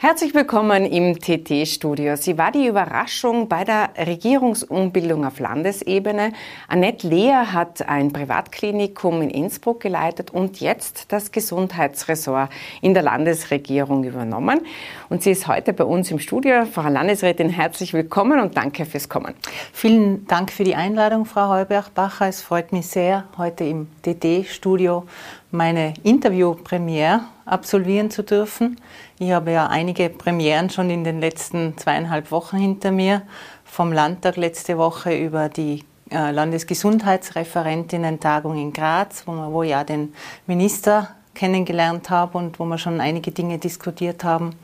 Herzlich willkommen im TT-Studio. Sie war die Überraschung bei der Regierungsumbildung auf Landesebene. Annette Lehr hat ein Privatklinikum in Innsbruck geleitet und jetzt das Gesundheitsressort in der Landesregierung übernommen. Und sie ist heute bei uns im Studio. Frau Landesrätin, herzlich willkommen und danke fürs Kommen. Vielen Dank für die Einladung, Frau Heuberg-Bacher. Es freut mich sehr, heute im TT-Studio meine Interviewpremiere absolvieren zu dürfen. Ich habe ja einige Premieren schon in den letzten zweieinhalb Wochen hinter mir. Vom Landtag letzte Woche über die äh, Landesgesundheitsreferentinnen-Tagung in Graz, wo, wir, wo ja den Minister kennengelernt habe und wo wir schon einige Dinge diskutiert haben.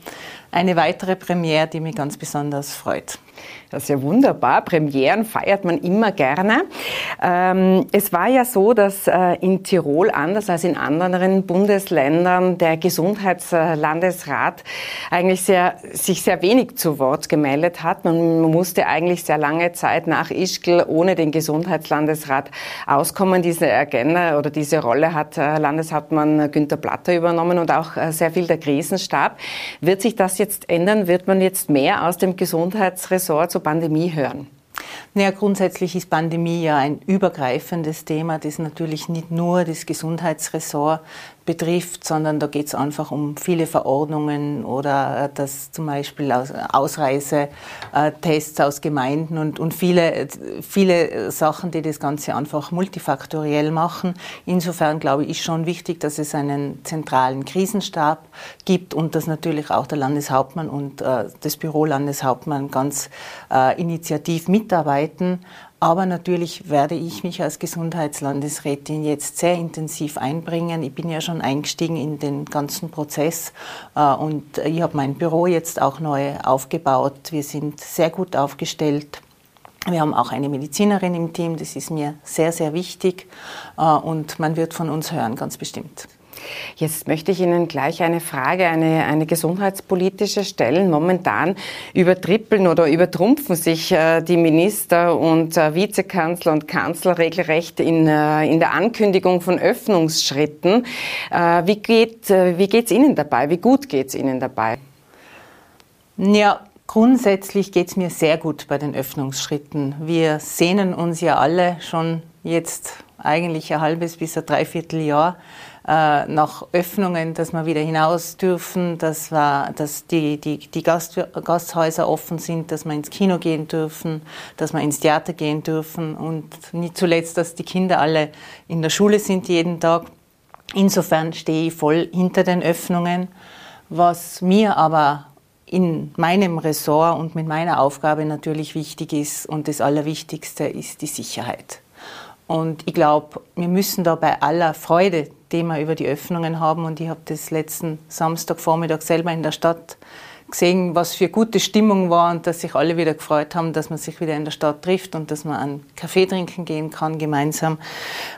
Eine weitere Premiere, die mich ganz besonders freut. Das ist ja wunderbar. Premieren feiert man immer gerne. Ähm, es war ja so, dass äh, in Tirol anders als in anderen Bundesländern der Gesundheitslandesrat eigentlich sehr, sich sehr wenig zu Wort gemeldet hat. Man musste eigentlich sehr lange Zeit nach Ischgl ohne den Gesundheitslandesrat auskommen. Diese Agenda oder diese Rolle hat äh, Landeshauptmann Günter Platter übernommen und auch äh, sehr viel der Krisenstab. Wird sich das jetzt ändern? Wird man jetzt mehr aus dem Gesundheitsressort zur Pandemie hören? Naja, grundsätzlich ist Pandemie ja ein übergreifendes Thema, das natürlich nicht nur das Gesundheitsressort betrifft, sondern da geht es einfach um viele Verordnungen oder äh, dass zum Beispiel Ausreisetests aus Gemeinden und, und viele, viele Sachen, die das Ganze einfach multifaktoriell machen. Insofern glaube ich, schon wichtig, dass es einen zentralen Krisenstab gibt und dass natürlich auch der Landeshauptmann und äh, das Büro Landeshauptmann ganz äh, initiativ mitarbeiten aber natürlich werde ich mich als Gesundheitslandesrätin jetzt sehr intensiv einbringen. Ich bin ja schon eingestiegen in den ganzen Prozess äh, und ich habe mein Büro jetzt auch neu aufgebaut. Wir sind sehr gut aufgestellt. Wir haben auch eine Medizinerin im Team, das ist mir sehr, sehr wichtig äh, und man wird von uns hören, ganz bestimmt. Jetzt möchte ich Ihnen gleich eine Frage, eine, eine gesundheitspolitische stellen. Momentan übertrippeln oder übertrumpfen sich äh, die Minister und äh, Vizekanzler und Kanzler regelrecht in, äh, in der Ankündigung von Öffnungsschritten. Wie geht wie geht's Ihnen dabei? Wie gut geht es Ihnen dabei? Ja, grundsätzlich geht es mir sehr gut bei den Öffnungsschritten. Wir sehnen uns ja alle schon jetzt eigentlich ein halbes bis ein Dreivierteljahr äh, nach Öffnungen, dass wir wieder hinaus dürfen, dass, wir, dass die, die, die Gast, Gasthäuser offen sind, dass wir ins Kino gehen dürfen, dass wir ins Theater gehen dürfen und nicht zuletzt, dass die Kinder alle in der Schule sind jeden Tag. Insofern stehe ich voll hinter den Öffnungen. Was mir aber in meinem Ressort und mit meiner Aufgabe natürlich wichtig ist und das Allerwichtigste ist die Sicherheit. Und ich glaube, wir müssen da bei aller Freude, die wir über die Öffnungen haben, und ich habe das letzten Samstagvormittag selber in der Stadt gesehen, was für gute Stimmung war und dass sich alle wieder gefreut haben, dass man sich wieder in der Stadt trifft und dass man einen Kaffee trinken gehen kann gemeinsam,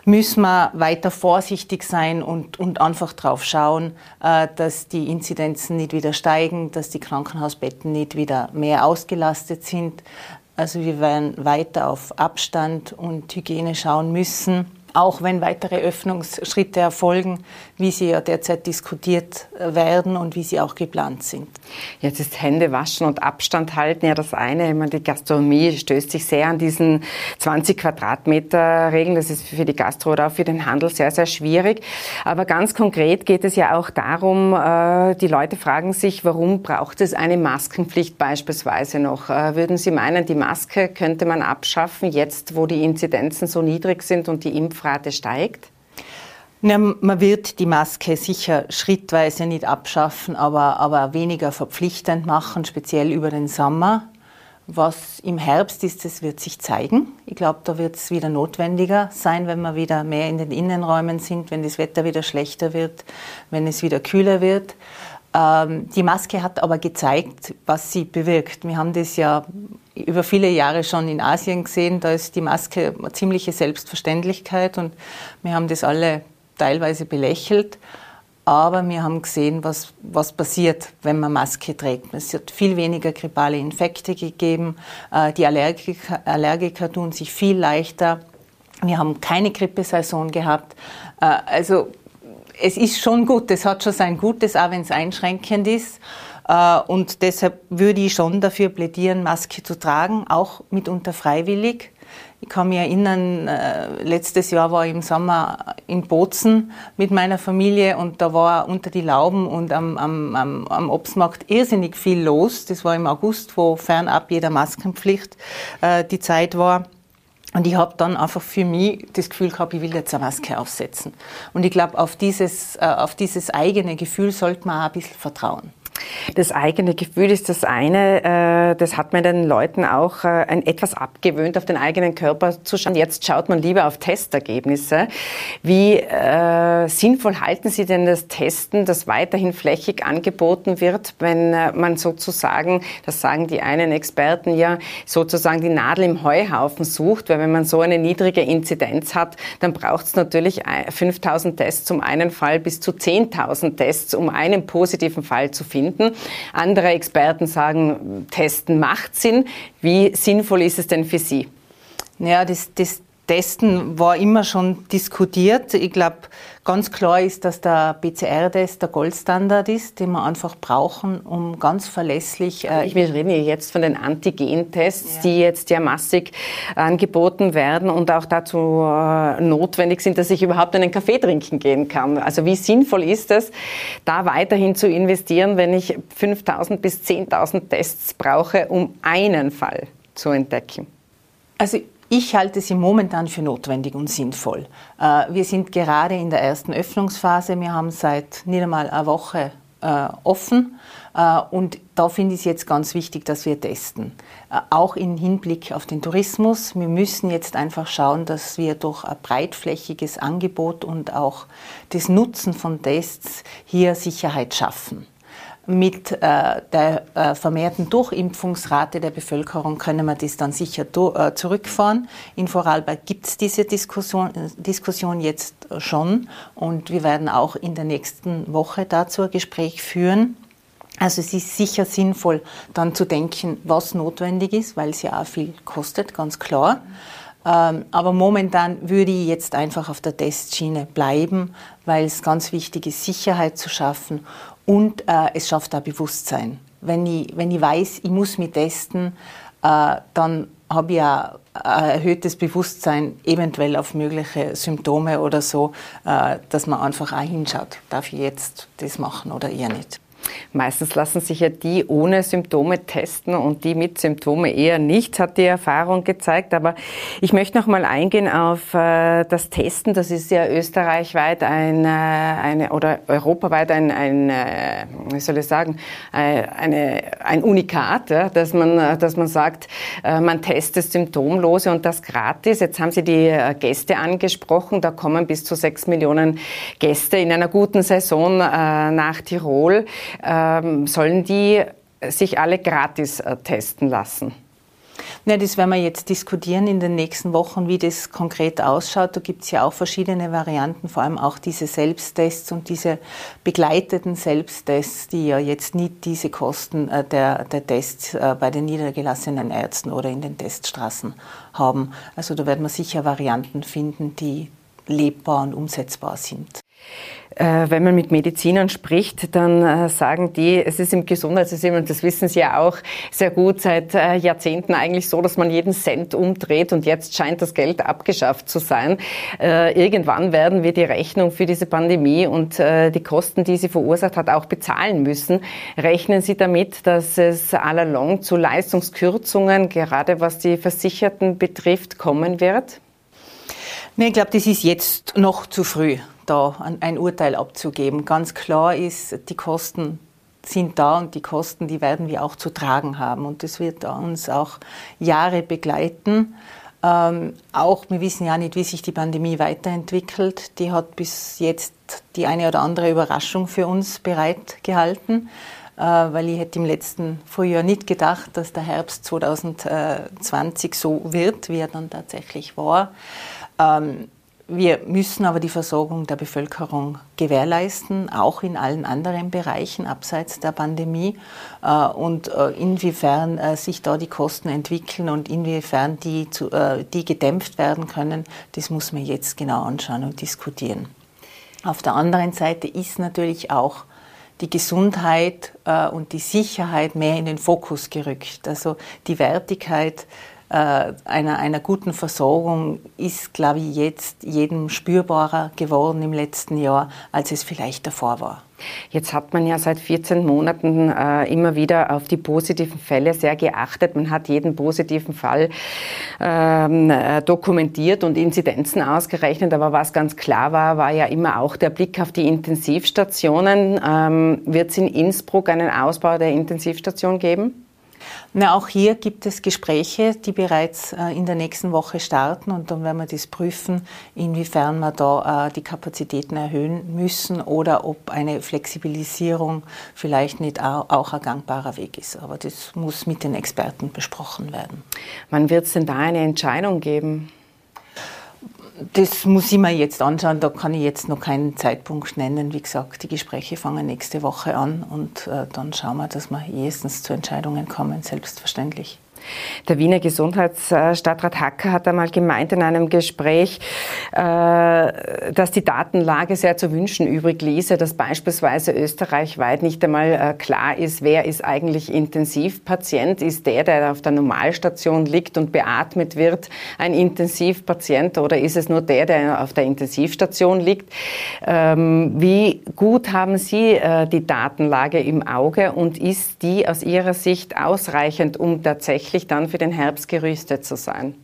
müssen wir weiter vorsichtig sein und, und einfach drauf schauen, äh, dass die Inzidenzen nicht wieder steigen, dass die Krankenhausbetten nicht wieder mehr ausgelastet sind, also wir werden weiter auf Abstand und Hygiene schauen müssen auch wenn weitere Öffnungsschritte erfolgen, wie sie ja derzeit diskutiert äh, werden und wie sie auch geplant sind. Jetzt ist Hände waschen und Abstand halten ja das eine. Ich meine, die Gastronomie stößt sich sehr an diesen 20 Quadratmeter Regeln. Das ist für die Gastro oder auch für den Handel sehr, sehr schwierig. Aber ganz konkret geht es ja auch darum, äh, die Leute fragen sich, warum braucht es eine Maskenpflicht beispielsweise noch? Äh, würden Sie meinen, die Maske könnte man abschaffen, jetzt wo die Inzidenzen so niedrig sind und die Impfrate Impfrate steigt? Ja, man wird die Maske sicher schrittweise nicht abschaffen, aber, aber weniger verpflichtend machen, speziell über den Sommer. Was im Herbst ist, das wird sich zeigen. Ich glaube, da wird es wieder notwendiger sein, wenn wir wieder mehr in den Innenräumen sind, wenn das Wetter wieder schlechter wird, wenn es wieder kühler wird. Ähm, die Maske hat aber gezeigt, was sie bewirkt. Wir haben das ja über viele Jahre schon in Asien gesehen. Da ist die Maske eine ziemliche Selbstverständlichkeit und wir haben das alle teilweise belächelt. Aber wir haben gesehen, was, was passiert, wenn man Maske trägt. Es hat viel weniger grippale Infekte gegeben. Äh, die Allergiker, Allergiker tun sich viel leichter. Wir haben keine Grippesaison gehabt. Äh, also es ist schon gut, es hat schon sein Gutes, auch wenn es einschränkend ist. Äh, und deshalb würde ich schon dafür plädieren, Maske zu tragen, auch mitunter freiwillig. Ich kann mich erinnern, äh, letztes Jahr war ich im Sommer in Bozen mit meiner Familie und da war unter die Lauben und am, am, am, am Obstmarkt irrsinnig viel los. Das war im August, wo fernab jeder Maskenpflicht äh, die Zeit war. Und ich habe dann einfach für mich das Gefühl gehabt, ich will jetzt eine Maske aufsetzen. Und ich glaube, auf dieses, auf dieses eigene Gefühl sollte man auch ein bisschen vertrauen. Das eigene Gefühl ist das eine, äh, das hat man den Leuten auch äh, ein etwas abgewöhnt, auf den eigenen Körper zu schauen. Jetzt schaut man lieber auf Testergebnisse. Wie äh, sinnvoll halten Sie denn das Testen, das weiterhin flächig angeboten wird, wenn äh, man sozusagen, das sagen die einen Experten ja, sozusagen die Nadel im Heuhaufen sucht, weil wenn man so eine niedrige Inzidenz hat, dann braucht es natürlich 5000 Tests um einen Fall bis zu 10.000 Tests, um einen positiven Fall zu finden finden. Andere Experten sagen, Testen macht Sinn. Wie sinnvoll ist es denn für Sie? Ja, das, das Testen war immer schon diskutiert. Ich glaube, ganz klar ist, dass der PCR-Test der Goldstandard ist, den wir einfach brauchen, um ganz verlässlich. Äh ich rede jetzt von den Antigen-Tests, ja. die jetzt ja massig angeboten werden und auch dazu äh, notwendig sind, dass ich überhaupt einen Kaffee trinken gehen kann. Also wie sinnvoll ist es, da weiterhin zu investieren, wenn ich 5000 bis 10.000 Tests brauche, um einen Fall zu entdecken? Also ich halte sie momentan für notwendig und sinnvoll. Äh, wir sind gerade in der ersten Öffnungsphase. Wir haben seit nicht einmal einer Woche äh, offen. Äh, und da finde ich es jetzt ganz wichtig, dass wir testen. Auch im Hinblick auf den Tourismus. Wir müssen jetzt einfach schauen, dass wir durch ein breitflächiges Angebot und auch das Nutzen von Tests hier Sicherheit schaffen mit äh, der äh, vermehrten Durchimpfungsrate der Bevölkerung können wir das dann sicher äh, zurückfahren. In Vorarlberg gibt es diese Diskussion, Diskussion jetzt schon und wir werden auch in der nächsten Woche dazu ein Gespräch führen. Also es ist sicher sinnvoll, dann zu denken, was notwendig ist, weil es ja auch viel kostet, ganz klar. Ähm, aber momentan würde ich jetzt einfach auf der Testschiene bleiben, weil es ganz wichtig ist, Sicherheit zu schaffen und äh, es schafft auch Bewusstsein. Wenn ich, wenn ich weiß, ich muss mich testen, äh, dann habe ich auch ein erhöhtes Bewusstsein eventuell auf mögliche Symptome oder so, äh, dass man einfach auch hinschaut, darf ich jetzt das machen oder eher nicht. Meistens lassen sich ja die ohne Symptome testen und die mit Symptome eher nicht, hat die Erfahrung gezeigt. Aber ich möchte noch mal eingehen auf äh, das Testen. Das ist ja österreichweit ein, äh, eine, oder europaweit ein, ein äh, wie soll ich sagen, eine, ein Unikat, dass, man, dass man sagt, man testet Symptomlose und das gratis. Jetzt haben Sie die Gäste angesprochen. Da kommen bis zu sechs Millionen Gäste in einer guten Saison nach Tirol sollen die sich alle gratis äh, testen lassen? Ja, das werden wir jetzt diskutieren in den nächsten Wochen, wie das konkret ausschaut. Da gibt es ja auch verschiedene Varianten, vor allem auch diese Selbsttests und diese begleiteten Selbsttests, die ja jetzt nicht diese Kosten äh, der, der Tests äh, bei den niedergelassenen Ärzten oder in den Teststraßen haben. Also da werden wir sicher Varianten finden, die lebbar und umsetzbar sind. Äh, wenn man mit Medizinern spricht, dann äh, sagen die, es ist im Gesundheitssystem, und das wissen Sie ja auch sehr gut, seit äh, Jahrzehnten eigentlich so, dass man jeden Cent umdreht und jetzt scheint das Geld abgeschafft zu sein. Irgendwann werden wir die Rechnung für diese Pandemie und die Kosten, die sie verursacht hat, auch bezahlen müssen. Rechnen Sie damit, dass es allalong zu Leistungskürzungen, gerade was die Versicherten betrifft, kommen wird? Nee, ich glaube, das ist jetzt noch zu früh da ein Urteil abzugeben. Ganz klar ist, die Kosten sind da und die Kosten, die werden wir auch zu tragen haben. Und das wird uns auch Jahre begleiten. Ähm, auch, wir wissen ja nicht, wie sich die Pandemie weiterentwickelt. Die hat bis jetzt die eine oder andere Überraschung für uns bereitgehalten, äh, weil ich hätte im letzten Frühjahr nicht gedacht, dass der Herbst 2020 so wird, wie er dann tatsächlich war. Ähm, wir müssen aber die Versorgung der Bevölkerung gewährleisten, auch in allen anderen Bereichen abseits der Pandemie. Äh, und äh, inwiefern äh, sich da die Kosten entwickeln und inwiefern die, die gedämpft werden können, das muss man jetzt genau anschauen und diskutieren. Auf der anderen Seite ist natürlich auch die Gesundheit und die Sicherheit mehr in den Fokus gerückt. Also die Wertigkeit einer, einer guten Versorgung ist, glaube ich, jetzt jedem spürbarer geworden im letzten Jahr, als es vielleicht davor war. Jetzt hat man ja seit 14 Monaten äh, immer wieder auf die positiven Fälle sehr geachtet. Man hat jeden positiven Fall ähm, äh, dokumentiert und Inzidenzen ausgerechnet. Aber was ganz klar war, war ja immer auch der Blick auf die Intensivstationen. Ähm, Wird es in Innsbruck einen Ausbau der Intensivstation geben? Na, auch hier gibt es Gespräche, die bereits äh, in der nächsten Woche starten und dann werden wir das prüfen, inwiefern wir da äh, die Kapazitäten erhöhen müssen oder ob eine Flexibilisierung vielleicht nicht auch, auch ein gangbarer Weg ist. Aber das muss mit den Experten besprochen werden. Wann wird es denn da eine Entscheidung geben? Das muss ich mir jetzt anschauen, da kann ich jetzt noch keinen Zeitpunkt nennen. Wie gesagt, die Gespräche fangen nächste Woche an und äh, dann schauen wir, dass wir erstens zu Entscheidungen kommen, selbstverständlich. Der Wiener Gesundheitsstadtrat Hacker hat einmal gemeint in einem Gespräch, äh, dass die Datenlage sehr zu wünschen übrig ließe, dass beispielsweise österreichweit nicht einmal äh, klar ist, wer ist eigentlich Intensivpatient. Ist der, der auf der Normalstation liegt und beatmet wird, ein Intensivpatient oder ist es nur der, der auf der Intensivstation liegt? Ähm, wie gut haben Sie äh, die Datenlage im Auge und ist die aus Ihrer Sicht ausreichend, um tatsächlich wirklich dann für den Herbst gerüstet zu sein?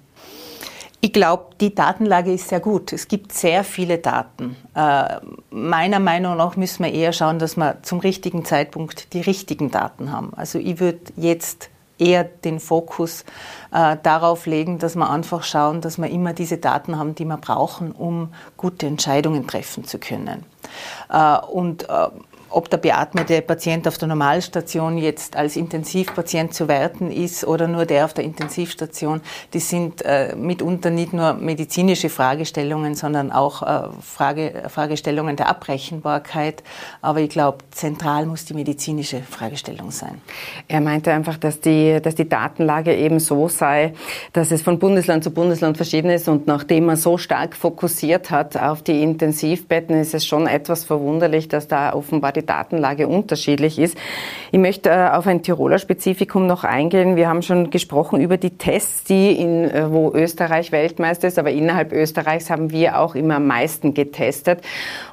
Ich glaube, die Datenlage ist sehr gut. Es gibt sehr viele Daten. Äh, meiner Meinung nach müssen wir eher schauen, dass wir zum richtigen Zeitpunkt die richtigen Daten haben. Also ich würde jetzt eher den Fokus äh, darauf legen, dass wir einfach schauen, dass wir immer diese Daten haben, die wir brauchen, um gute Entscheidungen treffen zu können. Äh, und äh, ob der beatmete Patient auf der Normalstation jetzt als Intensivpatient zu werten ist oder nur der auf der Intensivstation, das sind äh, mitunter nicht nur medizinische Fragestellungen, sondern auch äh, Frage, Fragestellungen der Abrechenbarkeit. Aber ich glaube, zentral muss die medizinische Fragestellung sein. Er meinte einfach, dass die, dass die Datenlage eben so sei, dass es von Bundesland zu Bundesland verschieden ist und nachdem man so stark fokussiert hat auf die Intensivbetten, ist es schon etwas verwunderlich, dass da offenbar die Datenlage unterschiedlich ist. Ich möchte äh, auf ein Tiroler Spezifikum noch eingehen. Wir haben schon gesprochen über die Tests, die in, äh, wo Österreich Weltmeister ist, aber innerhalb Österreichs haben wir auch immer am meisten getestet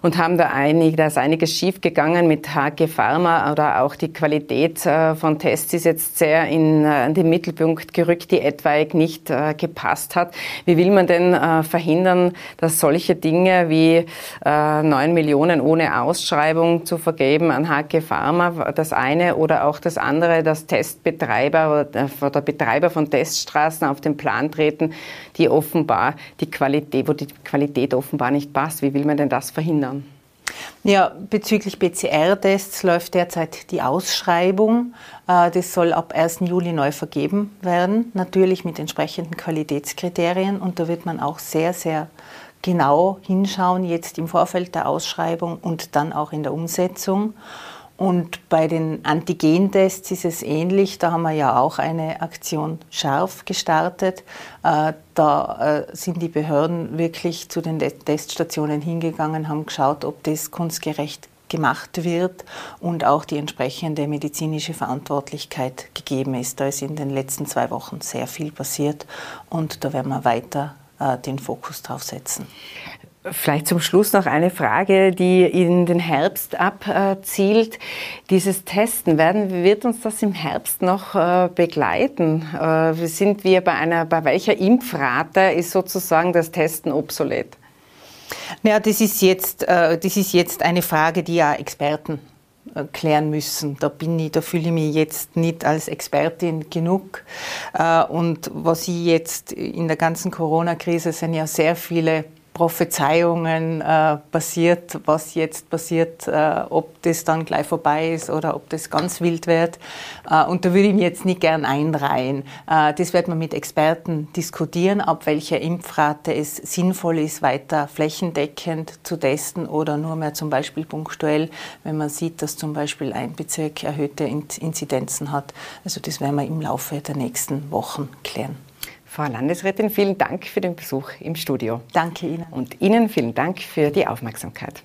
und haben da einig, da ist einiges schiefgegangen mit HG Pharma oder auch die Qualität äh, von Tests ist jetzt sehr in, den Mittelpunkt gerückt, die etwaig nicht gepasst hat. Wie will man denn verhindern, dass solche Dinge wie neun Millionen ohne Ausschreibung zu vergeben eben an HG Pharma das eine oder auch das andere, dass Testbetreiber oder Betreiber von Teststraßen auf den Plan treten, die offenbar die Qualität, wo die Qualität offenbar nicht passt. Wie will man denn das verhindern? Ja, bezüglich PCR-Tests läuft derzeit die Ausschreibung. Äh, das soll ab 1. Juli neu vergeben werden, natürlich mit entsprechenden Qualitätskriterien. Und da wird man auch sehr, sehr genau hinschauen, jetzt im Vorfeld der Ausschreibung und dann auch in der Umsetzung. Und bei den Antigentests ist es ähnlich. Da haben wir ja auch eine Aktion scharf gestartet. Äh, da äh, sind die Behörden wirklich zu den Teststationen hingegangen, haben geschaut, ob das kunstgerecht gemacht wird und auch die entsprechende medizinische Verantwortlichkeit gegeben ist. Da ist in den letzten zwei Wochen sehr viel passiert und da werden wir weiter den Fokus drauf setzen. Vielleicht zum Schluss noch eine Frage, die in den Herbst abzielt. Dieses Testen, werden, wird uns das im Herbst noch äh, begleiten? Äh, sind wir bei einer, bei welcher Impfrate ist sozusagen das Testen obsolet? Ja, das ist jetzt, das ist jetzt eine Frage, die ja Experten klären müssen. Da bin ich, da fühle ich mich jetzt nicht als Expertin genug. Äh, und was ich jetzt in der ganzen Corona-Krise sind ja sehr viele Prophezeiungen äh, passiert, was jetzt passiert, äh, ob das dann gleich vorbei ist oder ob das ganz wild wird. Äh, und da würde ich mich jetzt nicht gern einreihen. Äh, das wird man mit Experten diskutieren, ab welcher Impfrate es sinnvoll ist, weiter flächendeckend zu testen oder nur mehr zum Beispiel punktuell, wenn man sieht, dass zum Beispiel ein Bezirk erhöhte Inzidenzen hat. Also das werden wir im Laufe der nächsten Wochen klären. Frau Landesrätin, vielen Dank für den Besuch im Studio. Danke Ihnen. Und Ihnen vielen Dank für die Aufmerksamkeit.